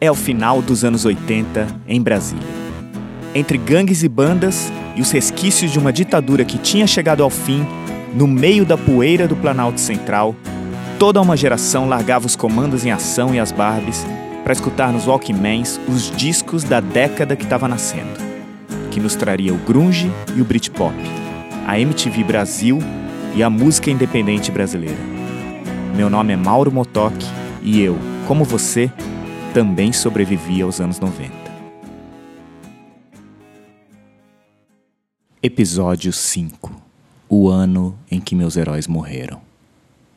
É o final dos anos 80 em Brasília. Entre gangues e bandas e os resquícios de uma ditadura que tinha chegado ao fim, no meio da poeira do Planalto Central, toda uma geração largava os comandos em ação e as Barbies para escutar nos Walkmans os discos da década que estava nascendo, que nos traria o grunge e o Britpop, a MTV Brasil e a música independente brasileira. Meu nome é Mauro Motoc e eu, como você, também sobrevivi aos anos 90. Episódio 5 O ano em que meus heróis morreram.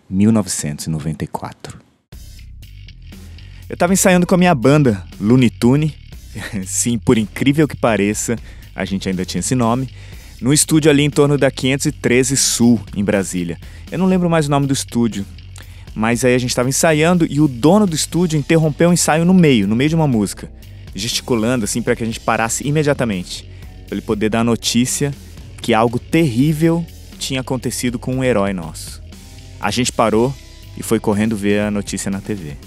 1994. Eu estava ensaiando com a minha banda, Looney Tune. Sim, por incrível que pareça, a gente ainda tinha esse nome. No estúdio ali em torno da 513 Sul, em Brasília. Eu não lembro mais o nome do estúdio, mas aí a gente estava ensaiando e o dono do estúdio interrompeu o ensaio no meio, no meio de uma música, gesticulando assim para que a gente parasse imediatamente, para ele poder dar a notícia que algo terrível tinha acontecido com um herói nosso. A gente parou e foi correndo ver a notícia na TV.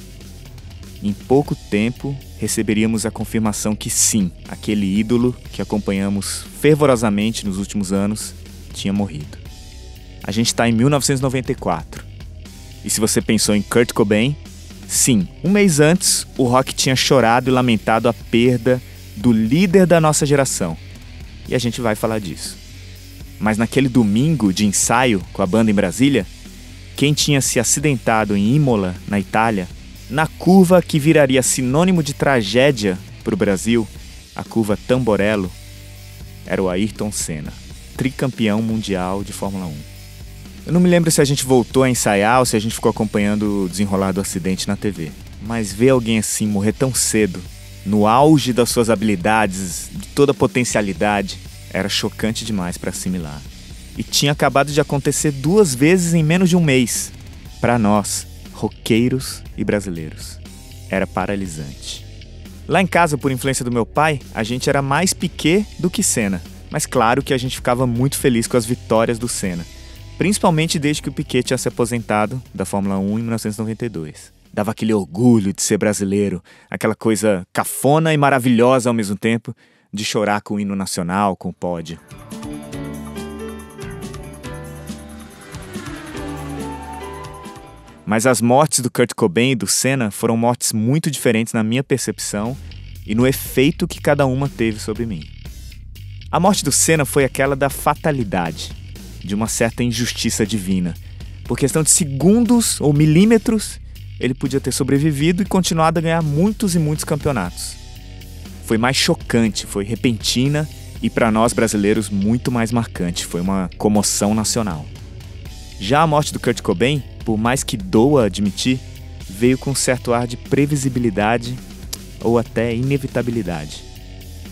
Em pouco tempo, receberíamos a confirmação que sim, aquele ídolo que acompanhamos fervorosamente nos últimos anos tinha morrido. A gente está em 1994 e se você pensou em Kurt Cobain, sim, um mês antes, o rock tinha chorado e lamentado a perda do líder da nossa geração. E a gente vai falar disso. Mas naquele domingo de ensaio com a banda em Brasília, quem tinha se acidentado em Imola, na Itália, na curva que viraria sinônimo de tragédia para o Brasil, a curva Tamborello, era o Ayrton Senna, tricampeão mundial de Fórmula 1. Eu não me lembro se a gente voltou a ensaiar ou se a gente ficou acompanhando o desenrolar do acidente na TV. Mas ver alguém assim morrer tão cedo, no auge das suas habilidades, de toda a potencialidade, era chocante demais para assimilar. E tinha acabado de acontecer duas vezes em menos de um mês. Para nós, roqueiros e brasileiros. Era paralisante. Lá em casa, por influência do meu pai, a gente era mais Piquet do que Senna. Mas claro que a gente ficava muito feliz com as vitórias do Senna principalmente desde que o Piquet tinha se aposentado da Fórmula 1 em 1992. Dava aquele orgulho de ser brasileiro, aquela coisa cafona e maravilhosa ao mesmo tempo, de chorar com o hino nacional, com o pódio. Mas as mortes do Kurt Cobain e do Senna foram mortes muito diferentes na minha percepção e no efeito que cada uma teve sobre mim. A morte do Senna foi aquela da fatalidade, de uma certa injustiça divina. Por questão de segundos ou milímetros, ele podia ter sobrevivido e continuado a ganhar muitos e muitos campeonatos. Foi mais chocante, foi repentina e para nós brasileiros muito mais marcante, foi uma comoção nacional. Já a morte do Kurt Cobain, por mais que doa admitir, veio com um certo ar de previsibilidade ou até inevitabilidade.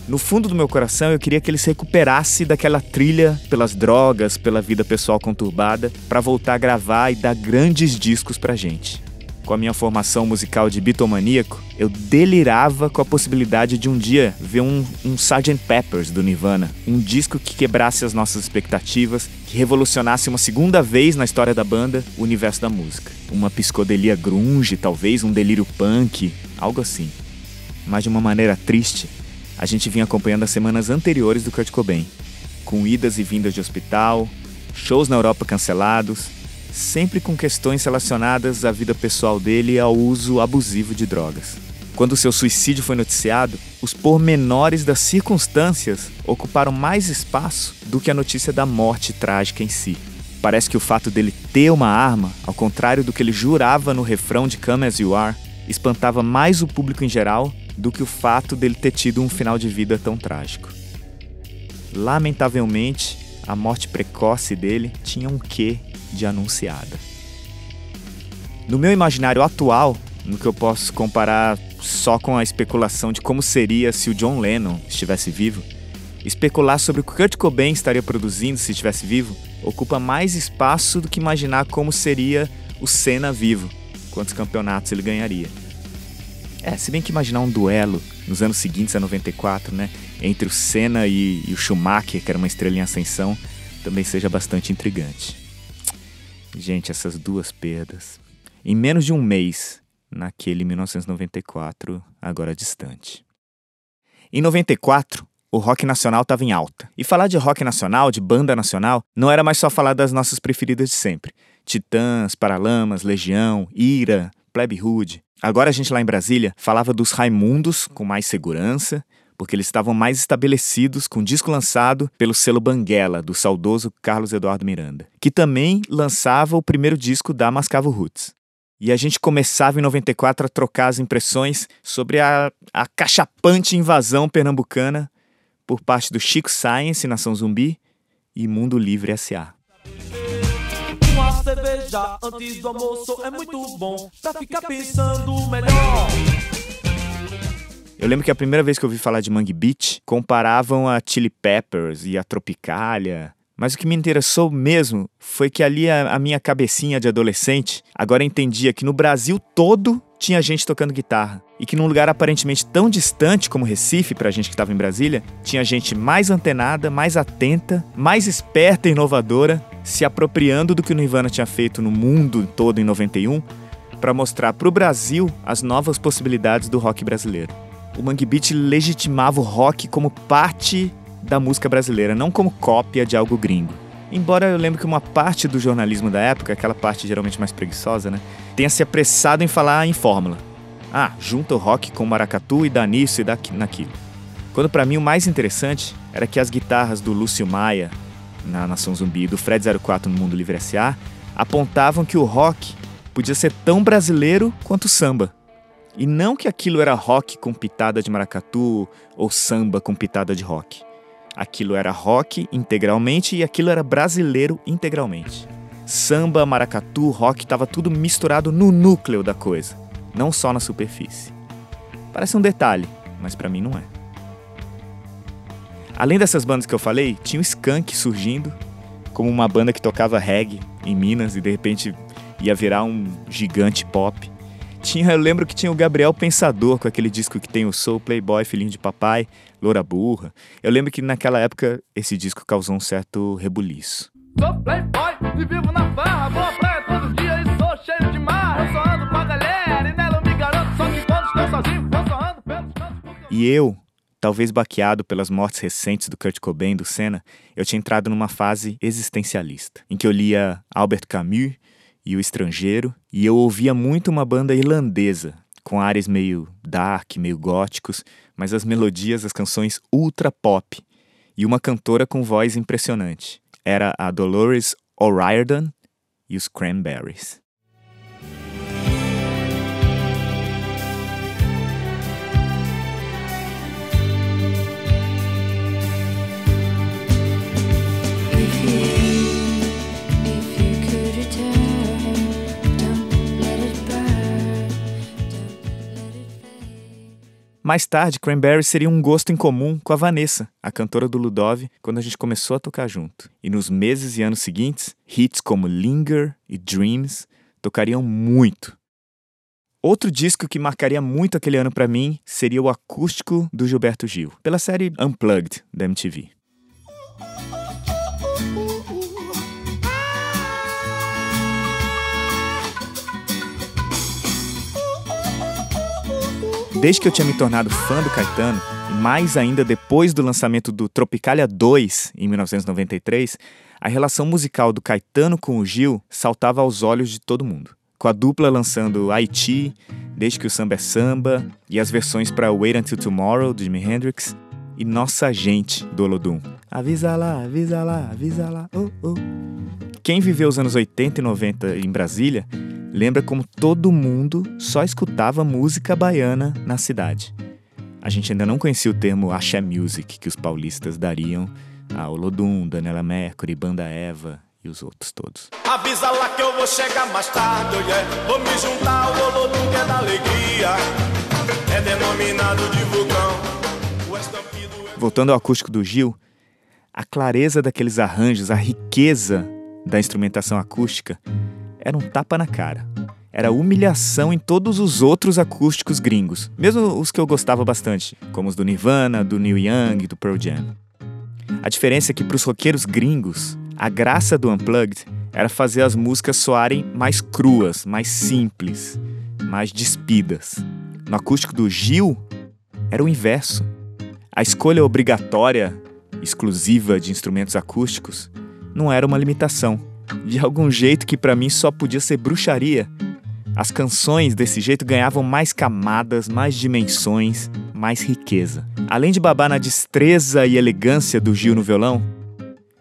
No fundo do meu coração, eu queria que ele se recuperasse daquela trilha pelas drogas, pela vida pessoal conturbada, para voltar a gravar e dar grandes discos pra gente. Com a minha formação musical de bitomaníaco, eu delirava com a possibilidade de um dia ver um, um Sgt. Peppers do Nirvana, um disco que quebrasse as nossas expectativas, que revolucionasse uma segunda vez na história da banda o universo da música. Uma psicodelia grunge, talvez um delírio punk, algo assim. Mas de uma maneira triste, a gente vinha acompanhando as semanas anteriores do Kurt Cobain, com idas e vindas de hospital, shows na Europa cancelados, sempre com questões relacionadas à vida pessoal dele e ao uso abusivo de drogas. Quando seu suicídio foi noticiado, os pormenores das circunstâncias ocuparam mais espaço do que a notícia da morte trágica em si. Parece que o fato dele ter uma arma, ao contrário do que ele jurava no refrão de Come As You Are, espantava mais o público em geral do que o fato dele ter tido um final de vida tão trágico. Lamentavelmente, a morte precoce dele tinha um quê de anunciada. No meu imaginário atual, no que eu posso comparar só com a especulação de como seria se o John Lennon estivesse vivo, especular sobre o que Kurt Cobain estaria produzindo se estivesse vivo ocupa mais espaço do que imaginar como seria o Senna vivo, quantos campeonatos ele ganharia. É, se bem que imaginar um duelo nos anos seguintes a 94, né, entre o Senna e, e o Schumacher, que era uma estrela em ascensão, também seja bastante intrigante. Gente, essas duas perdas. em menos de um mês, naquele 1994, agora distante. Em 94, o rock nacional estava em alta. E falar de rock nacional, de banda nacional, não era mais só falar das nossas preferidas de sempre. Titãs, Paralamas, Legião, Ira, Plebe Hood. Agora a gente lá em Brasília falava dos Raimundos com mais segurança, porque eles estavam mais estabelecidos com o disco lançado pelo selo Banguela, do saudoso Carlos Eduardo Miranda, que também lançava o primeiro disco da Mascavo Roots. E a gente começava em 94 a trocar as impressões sobre a, a cachapante invasão pernambucana por parte do Chico Science, Nação Zumbi e Mundo Livre S.A. Cerveja antes do almoço é muito bom pra ficar pensando melhor. Eu lembro que a primeira vez que eu ouvi falar de Mangue Beach, comparavam a Chili Peppers e a Tropicália. Mas o que me interessou mesmo foi que ali a, a minha cabecinha de adolescente agora entendia que no Brasil todo tinha gente tocando guitarra. E que num lugar aparentemente tão distante como Recife, pra gente que estava em Brasília, tinha gente mais antenada, mais atenta, mais esperta e inovadora, se apropriando do que o Nirvana tinha feito no mundo todo em 91, para mostrar para o Brasil as novas possibilidades do rock brasileiro. O Mangue Beat legitimava o rock como parte da música brasileira, não como cópia de algo gringo. Embora eu lembre que uma parte do jornalismo da época, aquela parte geralmente mais preguiçosa, né, tenha se apressado em falar em fórmula. Ah, junta o rock com o maracatu e dá nisso e dá naquilo. Quando para mim o mais interessante era que as guitarras do Lúcio Maia na Nação Zumbi e do Fred 04 no Mundo Livre S.A. apontavam que o rock podia ser tão brasileiro quanto o samba. E não que aquilo era rock com pitada de maracatu ou samba com pitada de rock. Aquilo era rock integralmente e aquilo era brasileiro integralmente. Samba, maracatu, rock estava tudo misturado no núcleo da coisa, não só na superfície. Parece um detalhe, mas para mim não é. Além dessas bandas que eu falei, tinha o Skank surgindo como uma banda que tocava reggae em Minas e de repente ia virar um gigante pop. Tinha, eu lembro que tinha o Gabriel Pensador com aquele disco que tem o Soul Playboy, Filhinho de Papai, Loura Burra. Eu lembro que naquela época esse disco causou um certo rebuliço. Sou playboy e vivo na farra, boa praia todo dia e sou cheio de marra. Eu só ando com a galera e nela eu me garanto, só que quando estou sozinho eu só ando pelos cantos. E eu, talvez baqueado pelas mortes recentes do Kurt Cobain e do Senna, eu tinha entrado numa fase existencialista, em que eu lia Albert Camus e O Estrangeiro, e eu ouvia muito uma banda irlandesa, com áreas meio dark, meio góticos, mas as melodias, as canções ultra pop, e uma cantora com voz impressionante. Era a Dolores O'Riordan e os Cranberries. Mais tarde, Cranberry seria um gosto em comum com a Vanessa, a cantora do Ludov, quando a gente começou a tocar junto. E nos meses e anos seguintes, hits como Linger e Dreams tocariam muito. Outro disco que marcaria muito aquele ano para mim seria o acústico do Gilberto Gil, pela série Unplugged da MTV. Desde que eu tinha me tornado fã do Caetano, e mais ainda depois do lançamento do Tropicalia 2, em 1993, a relação musical do Caetano com o Gil saltava aos olhos de todo mundo. Com a dupla lançando Haiti, Desde que o Samba é Samba, e as versões para Wait Until Tomorrow, do Jimi Hendrix, e Nossa Gente, do Olodum. Avisa lá, avisa lá, avisa lá, oh, oh. Quem viveu os anos 80 e 90 em Brasília lembra como todo mundo só escutava música baiana na cidade. A gente ainda não conhecia o termo axé music que os paulistas dariam a Olodum, Daniela Mercury, Banda Eva e os outros todos. Avisa lá que eu vou chegar mais tarde, yeah. vou me juntar ao Olodum que é da alegria, é denominado de vulcão. Voltando ao acústico do Gil, a clareza daqueles arranjos, a riqueza da instrumentação acústica era um tapa na cara. Era humilhação em todos os outros acústicos gringos, mesmo os que eu gostava bastante, como os do Nirvana, do Neil Young, do Pearl Jam. A diferença é que para os roqueiros gringos, a graça do Unplugged era fazer as músicas soarem mais cruas, mais simples, mais despidas. No acústico do Gil, era o inverso. A escolha obrigatória, exclusiva de instrumentos acústicos, não era uma limitação. De algum jeito que para mim só podia ser bruxaria. As canções desse jeito ganhavam mais camadas, mais dimensões, mais riqueza. Além de babar na destreza e elegância do Gil no violão,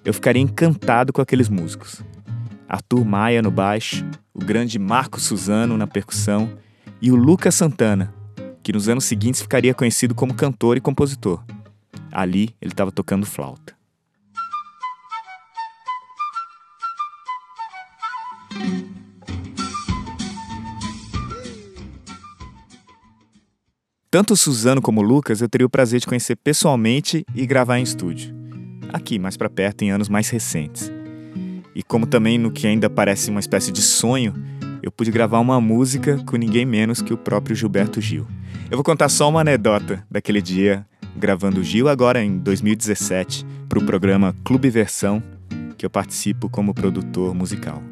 eu ficaria encantado com aqueles músicos. Arthur Maia no baixo, o grande Marco Suzano na percussão e o Lucas Santana, que nos anos seguintes ficaria conhecido como cantor e compositor. Ali ele estava tocando flauta. Tanto Suzano como Lucas eu teria o prazer de conhecer pessoalmente e gravar em estúdio. Aqui, mais para perto, em anos mais recentes. E como também no que ainda parece uma espécie de sonho, eu pude gravar uma música com ninguém menos que o próprio Gilberto Gil. Eu vou contar só uma anedota daquele dia gravando o Gil agora em 2017 para o programa Clube Versão, que eu participo como produtor musical.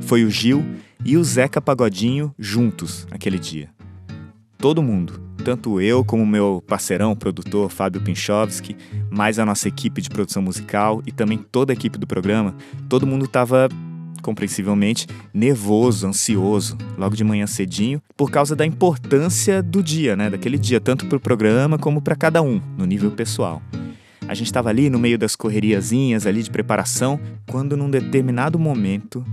Foi o Gil e o Zeca Pagodinho juntos aquele dia. Todo mundo, tanto eu como meu parceirão, produtor Fábio Pinchovski, mais a nossa equipe de produção musical e também toda a equipe do programa, todo mundo estava compreensivelmente nervoso, ansioso, logo de manhã cedinho, por causa da importância do dia, né, daquele dia, tanto para o programa como para cada um, no nível pessoal. A gente estava ali no meio das correriazinhas ali de preparação, quando num determinado momento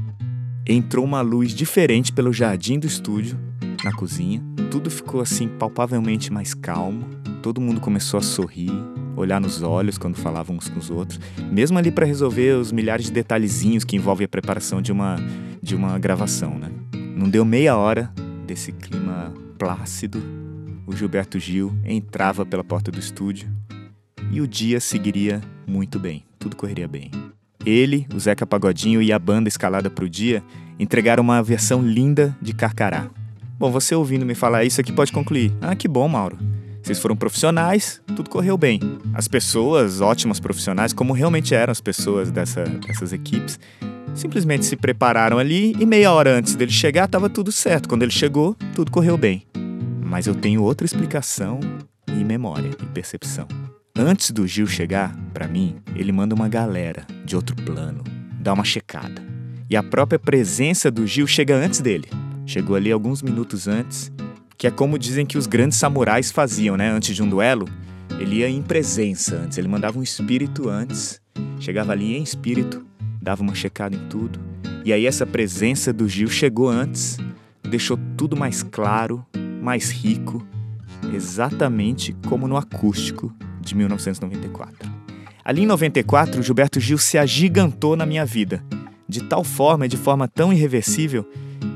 entrou uma luz diferente pelo jardim do estúdio, na cozinha, tudo ficou assim palpavelmente mais calmo. Todo mundo começou a sorrir, olhar nos olhos quando falavam uns com os outros, mesmo ali para resolver os milhares de detalhezinhos que envolvem a preparação de uma de uma gravação, né? Não deu meia hora desse clima plácido, o Gilberto Gil entrava pela porta do estúdio e o dia seguiria muito bem, tudo correria bem. Ele, o Zeca Pagodinho e a banda escalada para o dia entregaram uma versão linda de Carcará, Bom, você ouvindo me falar isso aqui pode concluir: ah, que bom, Mauro. Vocês foram profissionais, tudo correu bem. As pessoas, ótimas profissionais, como realmente eram as pessoas dessa, dessas equipes, simplesmente se prepararam ali e meia hora antes dele chegar estava tudo certo. Quando ele chegou, tudo correu bem. Mas eu tenho outra explicação e memória e percepção. Antes do Gil chegar, para mim, ele manda uma galera de outro plano, dá uma checada. E a própria presença do Gil chega antes dele. Chegou ali alguns minutos antes, que é como dizem que os grandes samurais faziam, né? Antes de um duelo, ele ia em presença antes, ele mandava um espírito antes, chegava ali em espírito, dava uma checada em tudo. E aí essa presença do Gil chegou antes, deixou tudo mais claro, mais rico, exatamente como no acústico de 1994. Ali em 94, Gilberto Gil se agigantou na minha vida, de tal forma e de forma tão irreversível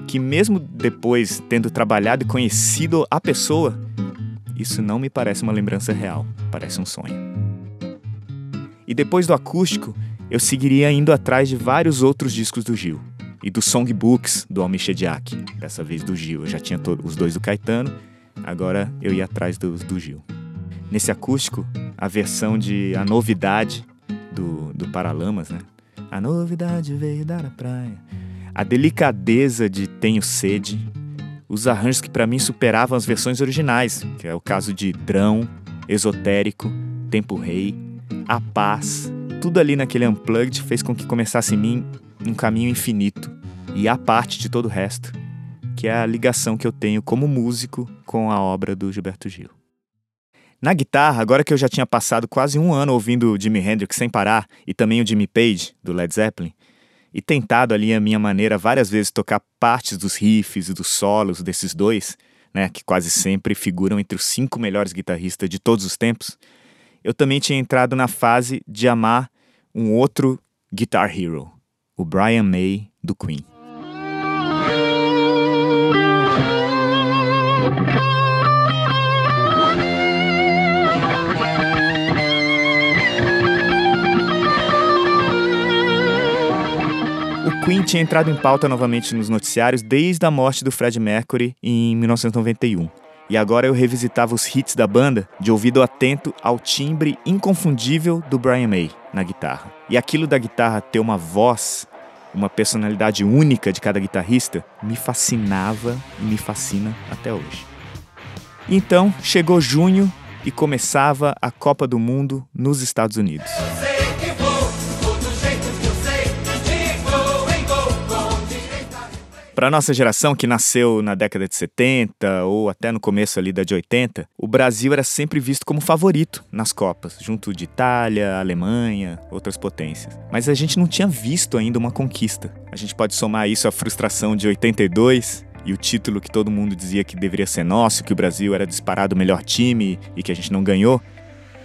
que, mesmo depois tendo trabalhado e conhecido a pessoa, isso não me parece uma lembrança real, parece um sonho. E depois do acústico, eu seguiria indo atrás de vários outros discos do Gil e dos songbooks do Almir Shediak, dessa vez do Gil. Eu já tinha os dois do Caetano, agora eu ia atrás dos do Gil. Nesse acústico, a versão de A Novidade do, do Paralamas, né? A novidade veio dar a praia a delicadeza de Tenho Sede, os arranjos que para mim superavam as versões originais, que é o caso de Drão, Esotérico, Tempo Rei, A Paz, tudo ali naquele unplugged fez com que começasse em mim um caminho infinito e a parte de todo o resto, que é a ligação que eu tenho como músico com a obra do Gilberto Gil. Na guitarra, agora que eu já tinha passado quase um ano ouvindo o Jimi Hendrix sem parar e também o Jimmy Page, do Led Zeppelin, e tentado ali a minha maneira várias vezes tocar partes dos riffs e dos solos desses dois, né, que quase sempre figuram entre os cinco melhores guitarristas de todos os tempos, eu também tinha entrado na fase de amar um outro guitar hero, o Brian May do Queen. Queen tinha entrado em pauta novamente nos noticiários desde a morte do Fred Mercury em 1991. E agora eu revisitava os hits da banda de ouvido atento ao timbre inconfundível do Brian May na guitarra. E aquilo da guitarra ter uma voz uma personalidade única de cada guitarrista, me fascinava e me fascina até hoje. Então, chegou junho e começava a Copa do Mundo nos Estados Unidos. Para nossa geração que nasceu na década de 70 ou até no começo ali da de 80, o Brasil era sempre visto como favorito nas Copas, junto de Itália, Alemanha, outras potências. Mas a gente não tinha visto ainda uma conquista. A gente pode somar isso à frustração de 82, e o título que todo mundo dizia que deveria ser nosso, que o Brasil era disparado o melhor time e que a gente não ganhou.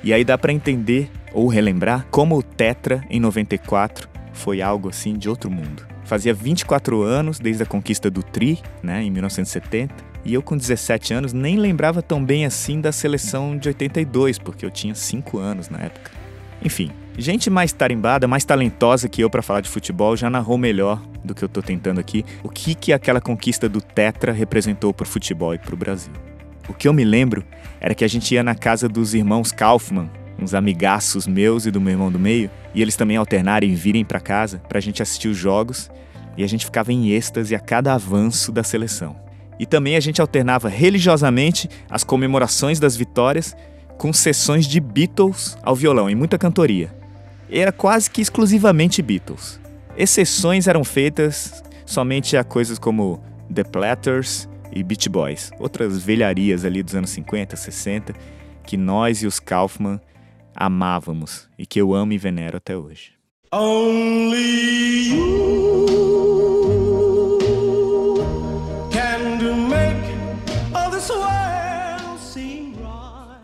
E aí dá para entender ou relembrar como o Tetra em 94 foi algo assim de outro mundo. Fazia 24 anos desde a conquista do Tri, né, em 1970, e eu com 17 anos nem lembrava tão bem assim da seleção de 82, porque eu tinha 5 anos na época. Enfim, gente mais tarimbada, mais talentosa que eu para falar de futebol já narrou melhor do que eu tô tentando aqui o que que aquela conquista do Tetra representou pro futebol e pro Brasil. O que eu me lembro era que a gente ia na casa dos irmãos Kaufmann, uns amigaços meus e do meu irmão do meio, e eles também alternarem e virem para casa para a gente assistir os jogos, e a gente ficava em êxtase a cada avanço da seleção. E também a gente alternava religiosamente as comemorações das vitórias com sessões de Beatles ao violão e muita cantoria. Era quase que exclusivamente Beatles. Exceções eram feitas somente a coisas como The Platters e Beach Boys, outras velharias ali dos anos 50, 60, que nós e os Kaufman amávamos e que eu amo e venero até hoje.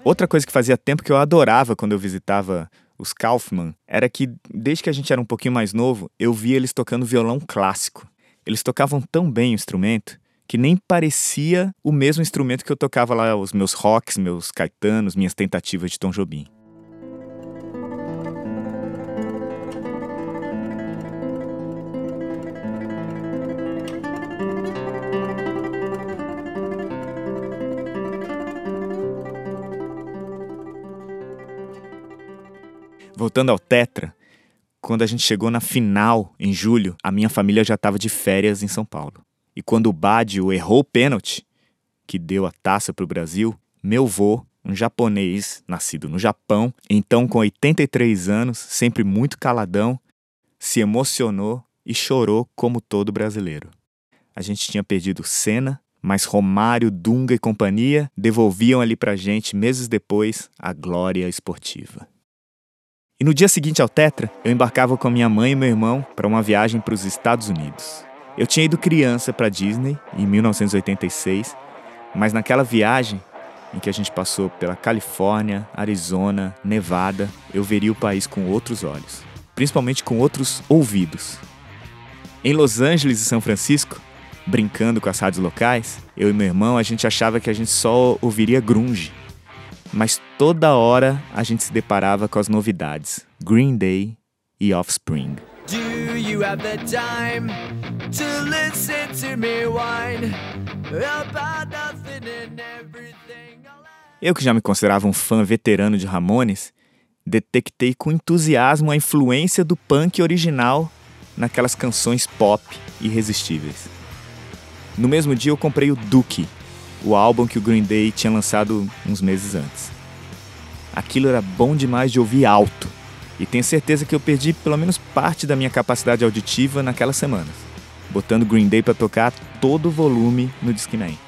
Outra coisa que fazia tempo que eu adorava quando eu visitava os Kaufman era que, desde que a gente era um pouquinho mais novo, eu via eles tocando violão clássico. Eles tocavam tão bem o instrumento que nem parecia o mesmo instrumento que eu tocava lá, os meus rocks, meus caetanos, minhas tentativas de Tom Jobim. Voltando ao Tetra, quando a gente chegou na final, em julho, a minha família já estava de férias em São Paulo. E quando o Badio errou o pênalti, que deu a taça para o Brasil, meu vô, um japonês nascido no Japão, então com 83 anos, sempre muito caladão, se emocionou e chorou como todo brasileiro. A gente tinha perdido Senna, mas Romário, Dunga e companhia devolviam ali pra gente, meses depois, a glória esportiva. E no dia seguinte ao Tetra, eu embarcava com a minha mãe e meu irmão para uma viagem para os Estados Unidos. Eu tinha ido criança para Disney em 1986, mas naquela viagem em que a gente passou pela Califórnia, Arizona, Nevada, eu veria o país com outros olhos, principalmente com outros ouvidos. Em Los Angeles e São Francisco, brincando com as rádios locais, eu e meu irmão a gente achava que a gente só ouviria grunge mas toda hora a gente se deparava com as novidades: Green Day e Offspring. Do you have the time to listen to me whine about nothing and everything? Eu que já me considerava um fã veterano de Ramones, detectei com entusiasmo a influência do punk original naquelas canções pop irresistíveis. No mesmo dia eu comprei o Dookie, o álbum que o Green Day tinha lançado uns meses antes. Aquilo era bom demais de ouvir alto, e tenho certeza que eu perdi pelo menos parte da minha capacidade auditiva naquelas semanas, botando Green Day para tocar todo o volume no Discman.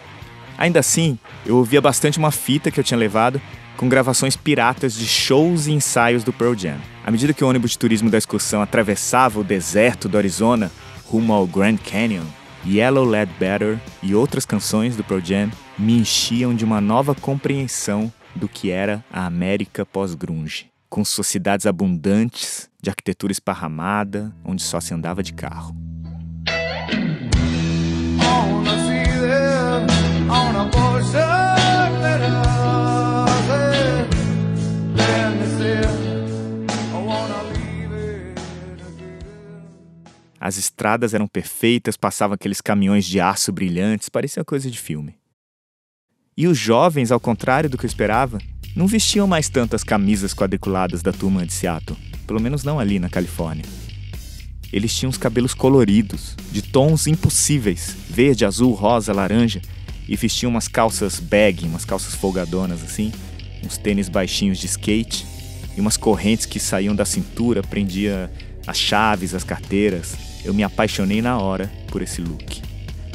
Ainda assim, eu ouvia bastante uma fita que eu tinha levado com gravações piratas de shows e ensaios do Pearl Jam. À medida que o ônibus de turismo da excursão atravessava o deserto do Arizona rumo ao Grand Canyon, Yellow Lead Better e outras canções do Pearl Jam me enchiam de uma nova compreensão do que era a América pós-grunge, com suas cidades abundantes, de arquitetura esparramada, onde só se andava de carro. As estradas eram perfeitas, passavam aqueles caminhões de aço brilhantes, parecia coisa de filme. E os jovens, ao contrário do que eu esperava, não vestiam mais tanto as camisas quadriculadas da turma de Seattle, pelo menos não ali na Califórnia. eles tinham os cabelos coloridos, de tons impossíveis, verde, azul, rosa, laranja, e vestiam umas calças bag, umas calças folgadonas assim, uns tênis baixinhos de skate e umas correntes que saíam da cintura, prendia as chaves, as carteiras. Eu me apaixonei na hora por esse look.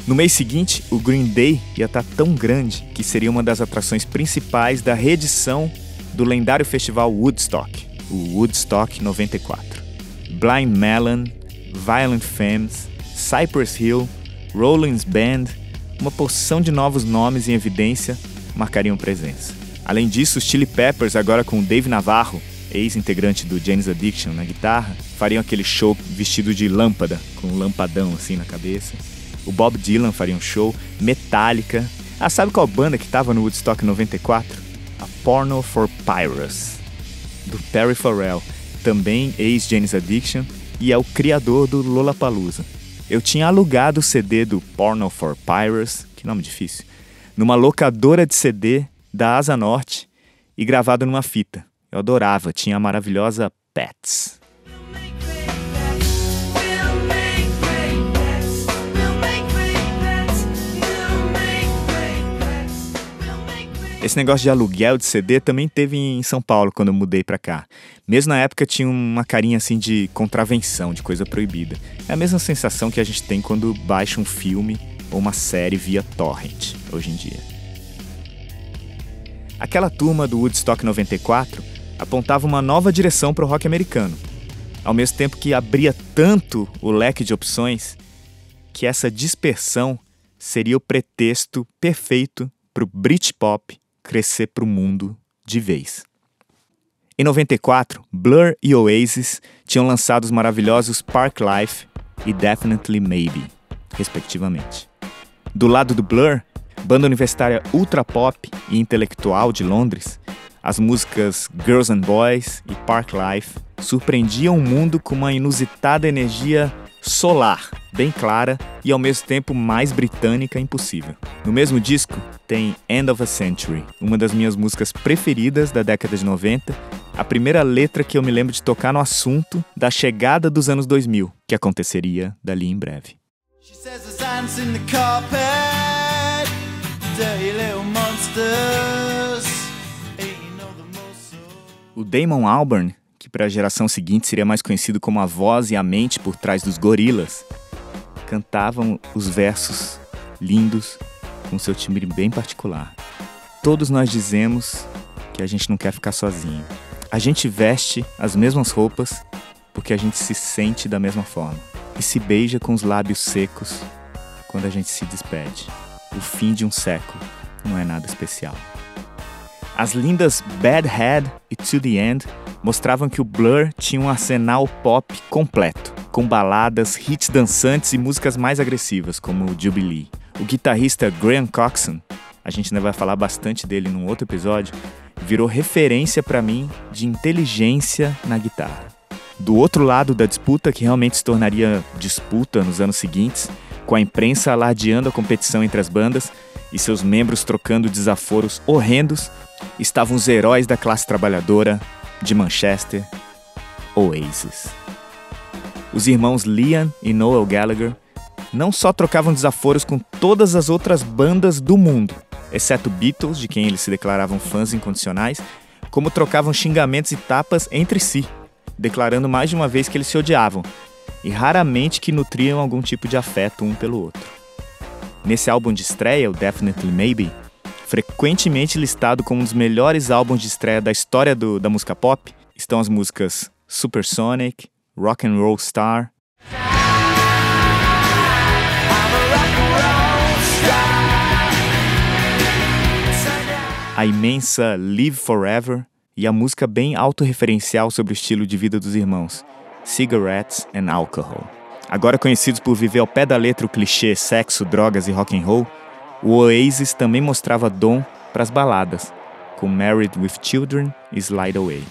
No mês seguinte, o Green Day ia estar tá tão grande que seria uma das atrações principais da reedição do lendário festival Woodstock, o Woodstock 94. Blind Melon, Violent Femmes, Cypress Hill, Rollins Band, uma porção de novos nomes em evidência marcariam presença. Além disso, os Chili Peppers, agora com Dave Navarro, ex-integrante do James Addiction na guitarra, fariam aquele show vestido de lâmpada, com um lampadão assim na cabeça. O Bob Dylan faria um show, Metallica. Ah, sabe qual banda que tava no Woodstock 94? A Porno for Pirates, do Perry Farrell, também ex-James Addiction e é o criador do Lollapalooza. Eu tinha alugado o CD do Porno for Pirates, que nome difícil, numa locadora de CD da Asa Norte e gravado numa fita. Eu adorava, tinha a maravilhosa Pets. Esse negócio de aluguel de CD também teve em São Paulo quando eu mudei para cá. Mesmo na época tinha uma carinha assim de contravenção, de coisa proibida. É a mesma sensação que a gente tem quando baixa um filme ou uma série via torrent hoje em dia. Aquela turma do Woodstock 94 apontava uma nova direção para o rock americano, ao mesmo tempo que abria tanto o leque de opções que essa dispersão seria o pretexto perfeito para o Britpop crescer para o mundo de vez. Em 94, Blur e Oasis tinham lançado os maravilhosos Park Life e Definitely Maybe, respectivamente. Do lado do Blur, banda universitária ultra pop e intelectual de Londres, as músicas Girls and Boys e Park Life surpreendiam o mundo com uma inusitada energia solar, bem clara e ao mesmo tempo mais britânica impossível. No mesmo disco tem End of a Century, uma das minhas músicas preferidas da década de 90, a primeira letra que eu me lembro de tocar no assunto da chegada dos anos 2000, que aconteceria dali em breve. O Damon Albarn, que para a geração seguinte seria mais conhecido como a voz e a mente por trás dos gorilas, cantavam os versos lindos com seu timbre bem particular. Todos nós dizemos que a gente não quer ficar sozinho. A gente veste as mesmas roupas porque a gente se sente da mesma forma e se beija com os lábios secos quando a gente se despede. O fim de um século não é nada especial. As lindas Bad Head e To The End mostravam que o Blur tinha um arsenal pop completo, com baladas, hits dançantes e músicas mais agressivas, como o Jubilee. O guitarrista Graham Coxon, a gente ainda vai falar bastante dele num outro episódio, virou referência para mim de inteligência na guitarra. Do outro lado da disputa, que realmente se tornaria disputa nos anos seguintes, com a imprensa alardeando a competição entre as bandas e seus membros trocando desaforos horrendos estavam os heróis da classe trabalhadora de Manchester, Oasis. Os irmãos Liam e Noel Gallagher não só trocavam desaforos com todas as outras bandas do mundo, exceto Beatles, de quem eles se declaravam fãs incondicionais, como trocavam xingamentos e tapas entre si, declarando mais de uma vez que eles se odiavam, e raramente que nutriam algum tipo de afeto um pelo outro. Nesse álbum de estreia, o Definitely Maybe, frequentemente listado como um dos melhores álbuns de estreia da história do, da música pop, estão as músicas Supersonic, Rock and Roll Star. A imensa Live Forever e a música bem autorreferencial sobre o estilo de vida dos irmãos, Cigarettes and Alcohol. Agora conhecidos por viver ao pé da letra o clichê sexo, drogas e rock and roll, o Oasis também mostrava dom para as baladas, com Married with Children e Slide Away.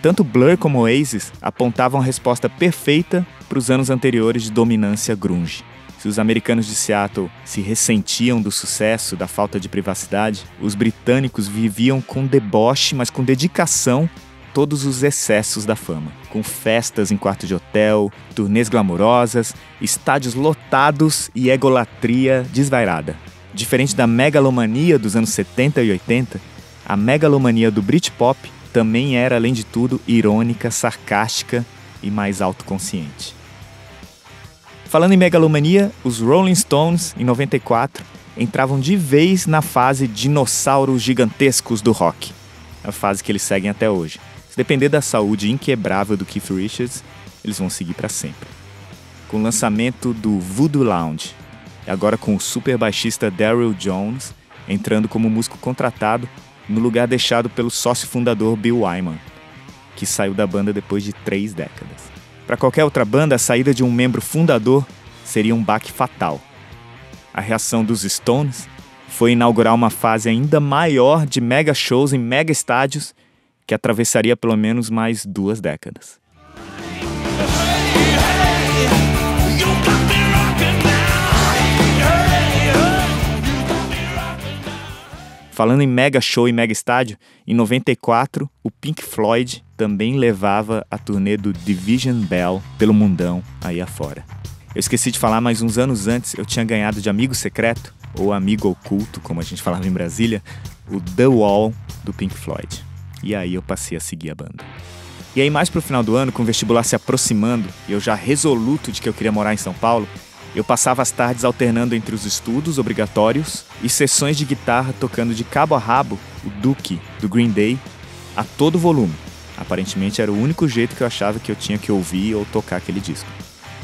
Tanto Blur como Oasis apontavam a resposta perfeita para os anos anteriores de dominância grunge. Se os americanos de Seattle se ressentiam do sucesso, da falta de privacidade, os britânicos viviam com deboche, mas com dedicação, todos os excessos da fama, com festas em quarto de hotel, turnês glamurosas, estádios lotados e egolatria desvairada. Diferente da megalomania dos anos 70 e 80, a megalomania do Britpop também era, além de tudo, irônica, sarcástica e mais autoconsciente. Falando em megalomania, os Rolling Stones, em 94, entravam de vez na fase dinossauros gigantescos do rock, a fase que eles seguem até hoje. Depender da saúde inquebrável do Keith Richards, eles vão seguir para sempre. Com o lançamento do Voodoo Lounge, e agora com o super baixista Daryl Jones entrando como músico contratado no lugar deixado pelo sócio fundador Bill Wyman, que saiu da banda depois de três décadas. Para qualquer outra banda, a saída de um membro fundador seria um baque fatal. A reação dos Stones foi inaugurar uma fase ainda maior de mega shows em mega estádios que atravessaria pelo menos mais duas décadas. Falando em mega show e mega estádio, em 94, o Pink Floyd também levava a turnê do Division Bell pelo mundão aí afora. Eu esqueci de falar, mas uns anos antes eu tinha ganhado de amigo secreto, ou amigo oculto, como a gente falava em Brasília, o The Wall do Pink Floyd. E aí eu passei a seguir a banda. E aí, mais pro final do ano, com o vestibular se aproximando e eu já resoluto de que eu queria morar em São Paulo, eu passava as tardes alternando entre os estudos obrigatórios e sessões de guitarra tocando de cabo a rabo o Duke do Green Day a todo volume. Aparentemente era o único jeito que eu achava que eu tinha que ouvir ou tocar aquele disco.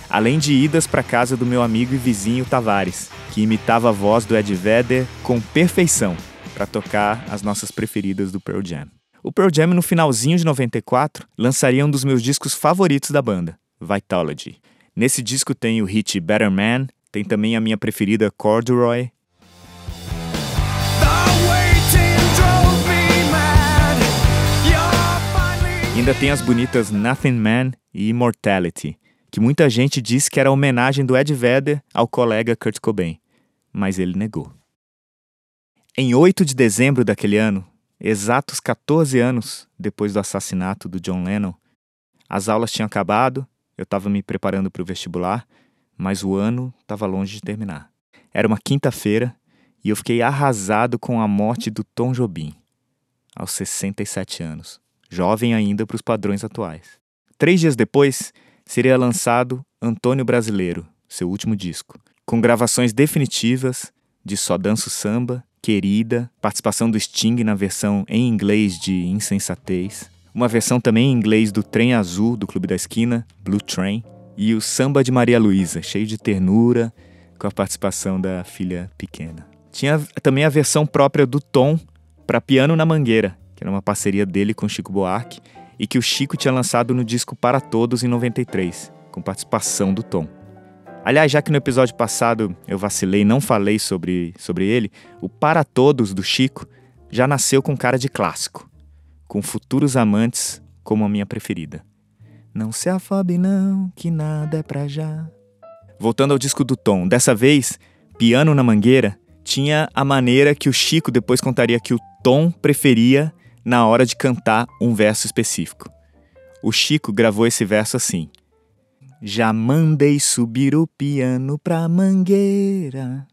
Além de idas para casa do meu amigo e vizinho Tavares, que imitava a voz do Ed Vedder com perfeição para tocar as nossas preferidas do Pearl Jam. O Pearl Jam, no finalzinho de 94, lançaria um dos meus discos favoritos da banda, Vitalogy. Nesse disco tem o hit Better Man, tem também a minha preferida Corduroy. Ainda tem as bonitas Nothing Man e Immortality, que muita gente disse que era homenagem do Ed Vedder ao colega Kurt Cobain, mas ele negou. Em 8 de dezembro daquele ano, exatos 14 anos depois do assassinato do John Lennon, as aulas tinham acabado eu estava me preparando para o vestibular, mas o ano estava longe de terminar. Era uma quinta-feira e eu fiquei arrasado com a morte do Tom Jobim, aos 67 anos, jovem ainda para os padrões atuais. Três dias depois, seria lançado Antônio Brasileiro, seu último disco, com gravações definitivas de Só Danço Samba, Querida, participação do Sting na versão em inglês de Insensatez, uma versão também em inglês do Trem Azul do Clube da Esquina, Blue Train, e o Samba de Maria Luísa, cheio de ternura, com a participação da filha pequena. Tinha também a versão própria do Tom para Piano na Mangueira, que era uma parceria dele com Chico Buarque e que o Chico tinha lançado no disco Para Todos em 93, com participação do Tom. Aliás, já que no episódio passado eu vacilei e não falei sobre, sobre ele, o Para Todos do Chico já nasceu com cara de clássico com futuros amantes como a minha preferida. Não se afobe não, que nada é pra já. Voltando ao disco do Tom, dessa vez, Piano na Mangueira tinha a maneira que o Chico depois contaria que o Tom preferia na hora de cantar um verso específico. O Chico gravou esse verso assim: Já mandei subir o piano pra mangueira.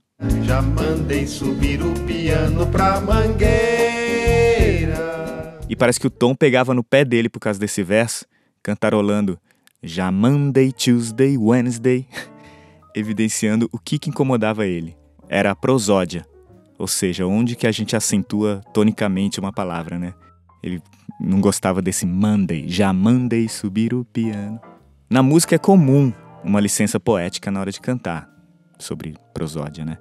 Já mandei subir o piano pra mangueira. E parece que o Tom pegava no pé dele por causa desse verso, cantarolando já Monday, Tuesday, Wednesday, evidenciando o que, que incomodava ele. Era a prosódia, ou seja, onde que a gente acentua tonicamente uma palavra, né? Ele não gostava desse Monday, já Monday subir o piano. Na música é comum uma licença poética na hora de cantar, sobre prosódia, né?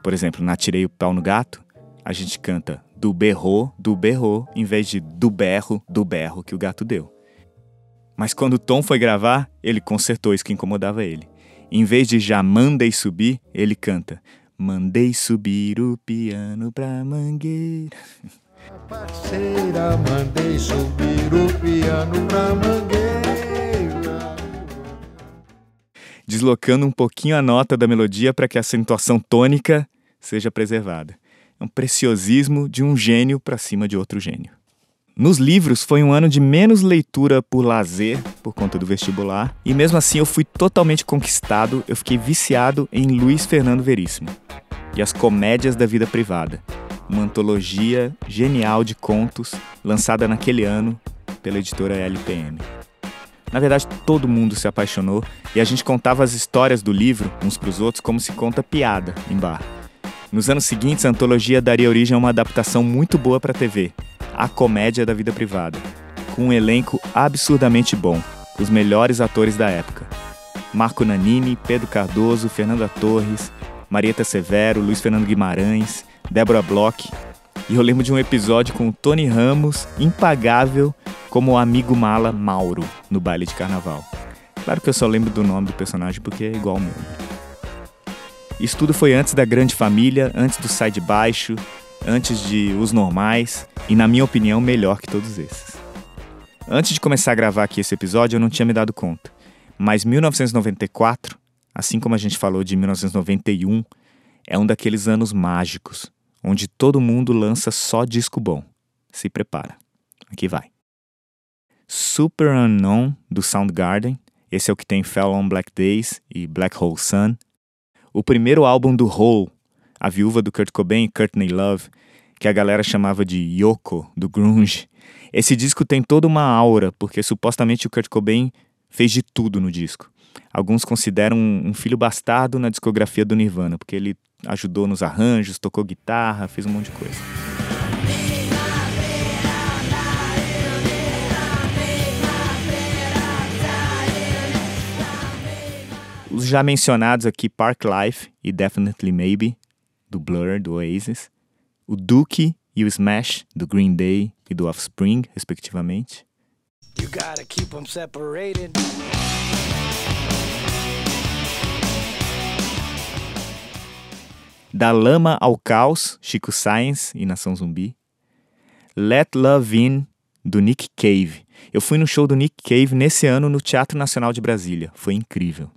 por exemplo, na Tirei o Pau no Gato, a gente canta do berro, do berro, em vez de do berro, do berro que o gato deu. Mas quando o Tom foi gravar, ele consertou isso que incomodava ele. Em vez de já mandei subir, ele canta Mandei subir o piano pra mangueira. Parceira, mandei subir o piano pra mangueira. Deslocando um pouquinho a nota da melodia para que a acentuação tônica seja preservada. É um preciosismo de um gênio para cima de outro gênio. Nos livros foi um ano de menos leitura por lazer, por conta do vestibular, e mesmo assim eu fui totalmente conquistado, eu fiquei viciado em Luiz Fernando Veríssimo e as Comédias da Vida Privada, uma antologia genial de contos lançada naquele ano pela editora LPM. Na verdade, todo mundo se apaixonou e a gente contava as histórias do livro uns para os outros como se conta piada em bar. Nos anos seguintes, a antologia daria origem a uma adaptação muito boa para TV, A Comédia da Vida Privada, com um elenco absurdamente bom, os melhores atores da época. Marco Nanini, Pedro Cardoso, Fernanda Torres, Marieta Severo, Luiz Fernando Guimarães, Débora Bloch. E eu lembro de um episódio com o Tony Ramos, impagável, como o amigo mala Mauro, no baile de carnaval. Claro que eu só lembro do nome do personagem porque é igual ao meu. Isso tudo foi antes da Grande Família, antes do Sai de Baixo, antes de Os Normais e, na minha opinião, melhor que todos esses. Antes de começar a gravar aqui esse episódio, eu não tinha me dado conta. Mas 1994, assim como a gente falou de 1991, é um daqueles anos mágicos, onde todo mundo lança só disco bom. Se prepara. Aqui vai. Super Unknown, do Soundgarden. Esse é o que tem Fell on Black Days e Black Hole Sun. O primeiro álbum do Hole, a viúva do Kurt Cobain, Courtney Love, que a galera chamava de Yoko, do grunge. Esse disco tem toda uma aura, porque supostamente o Kurt Cobain fez de tudo no disco. Alguns consideram um filho bastardo na discografia do Nirvana, porque ele ajudou nos arranjos, tocou guitarra, fez um monte de coisa. Os já mencionados aqui Park Life e Definitely Maybe, do Blur, do Oasis. O Dookie e o Smash, do Green Day e do Offspring, respectivamente. Da Lama ao Caos, Chico Science e Nação Zumbi. Let Love In, do Nick Cave. Eu fui no show do Nick Cave nesse ano no Teatro Nacional de Brasília. Foi incrível.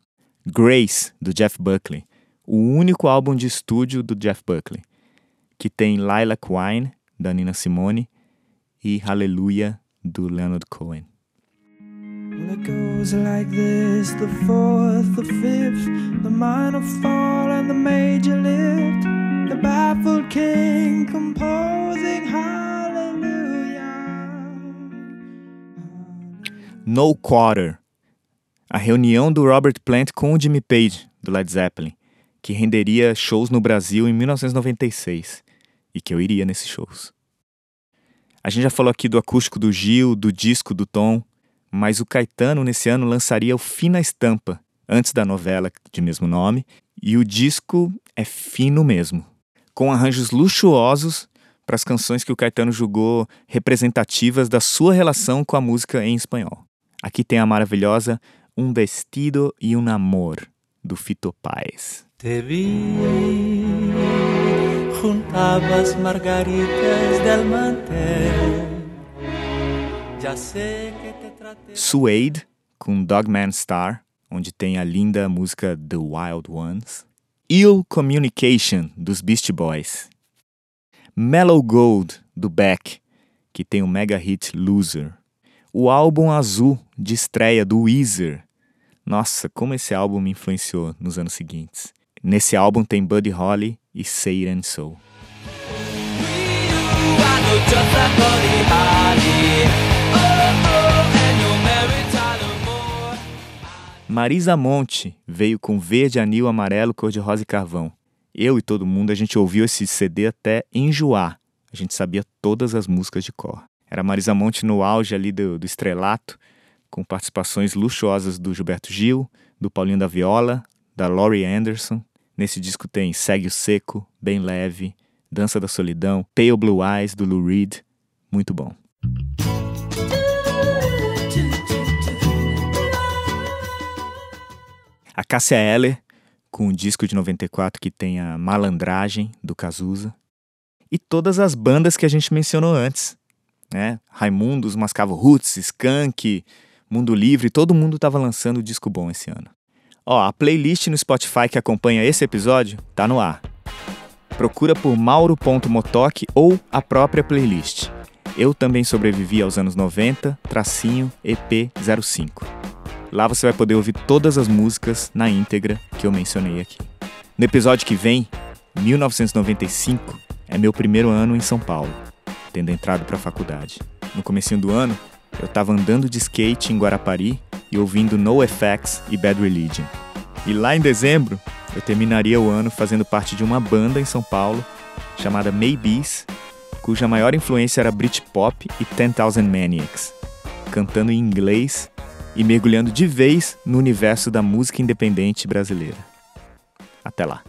Grace, do Jeff Buckley, o único álbum de estúdio do Jeff Buckley, que tem Lilac Wine, da Nina Simone, e Hallelujah, do Leonard Cohen. Well, it goes like this the fourth, the fifth, the minor fall and the major lift, the baffled king composing hallelujah. No Quarter a reunião do Robert Plant com o Jimmy Page, do Led Zeppelin, que renderia shows no Brasil em 1996 e que eu iria nesses shows. A gente já falou aqui do acústico do Gil, do disco do Tom, mas o Caetano nesse ano lançaria o Fina Estampa, antes da novela de mesmo nome, e o disco é fino mesmo, com arranjos luxuosos para as canções que o Caetano julgou representativas da sua relação com a música em espanhol. Aqui tem a maravilhosa Um vestido e um amor, do Fito Paz. Te vi, juntabas margaritas del mantel. Já sei que te tratei... Suede, com Dogman Star, onde tem a linda música The Wild Ones. Ill Communication, dos Beast Boys. Mellow Gold, do Beck, que tem o mega hit Loser o álbum azul de estreia do Weezer. Nossa, como esse álbum me influenciou nos anos seguintes. Nesse álbum tem Buddy Holly e and Soul. Marisa Monte veio com verde, anil, amarelo, cor-de-rosa e carvão. Eu e todo mundo, a gente ouviu esse CD até enjoar. A gente sabia todas as músicas de cor. Era Marisa Monte no auge ali do, do estrelato, com participações luxuosas do Gilberto Gil, do Paulinho da Viola, da Laurie Anderson. Nesse disco tem Segue o Seco, Bem Leve, Dança da Solidão, Pale Blue Eyes, do Lou Reed. Muito bom. A Cássia Eller, com o disco de 94 que tem a Malandragem, do Cazuza. E todas as bandas que a gente mencionou antes né? Raimundos, Mascavo Roots, Skank, Mundo Livre, todo mundo estava lançando disco bom esse ano. Ó, a playlist no Spotify que acompanha esse episódio tá no ar. Procura por mauro.motoc ou a própria playlist. Eu Também Sobrevivi aos Anos 90, tracinho EP05. Lá você vai poder ouvir todas as músicas na íntegra que eu mencionei aqui. No episódio que vem, 1995, é meu primeiro ano em São Paulo, tendo entrado para a faculdade. No comecinho do ano, eu estava andando de skate em Guarapari e ouvindo NoFX e Bad Religion. E lá em dezembro, eu terminaria o ano fazendo parte de uma banda em São Paulo chamada Maybes, cuja maior influência era Britpop e 10,000 Maniacs, cantando em inglês e mergulhando de vez no universo da música independente brasileira. Até lá!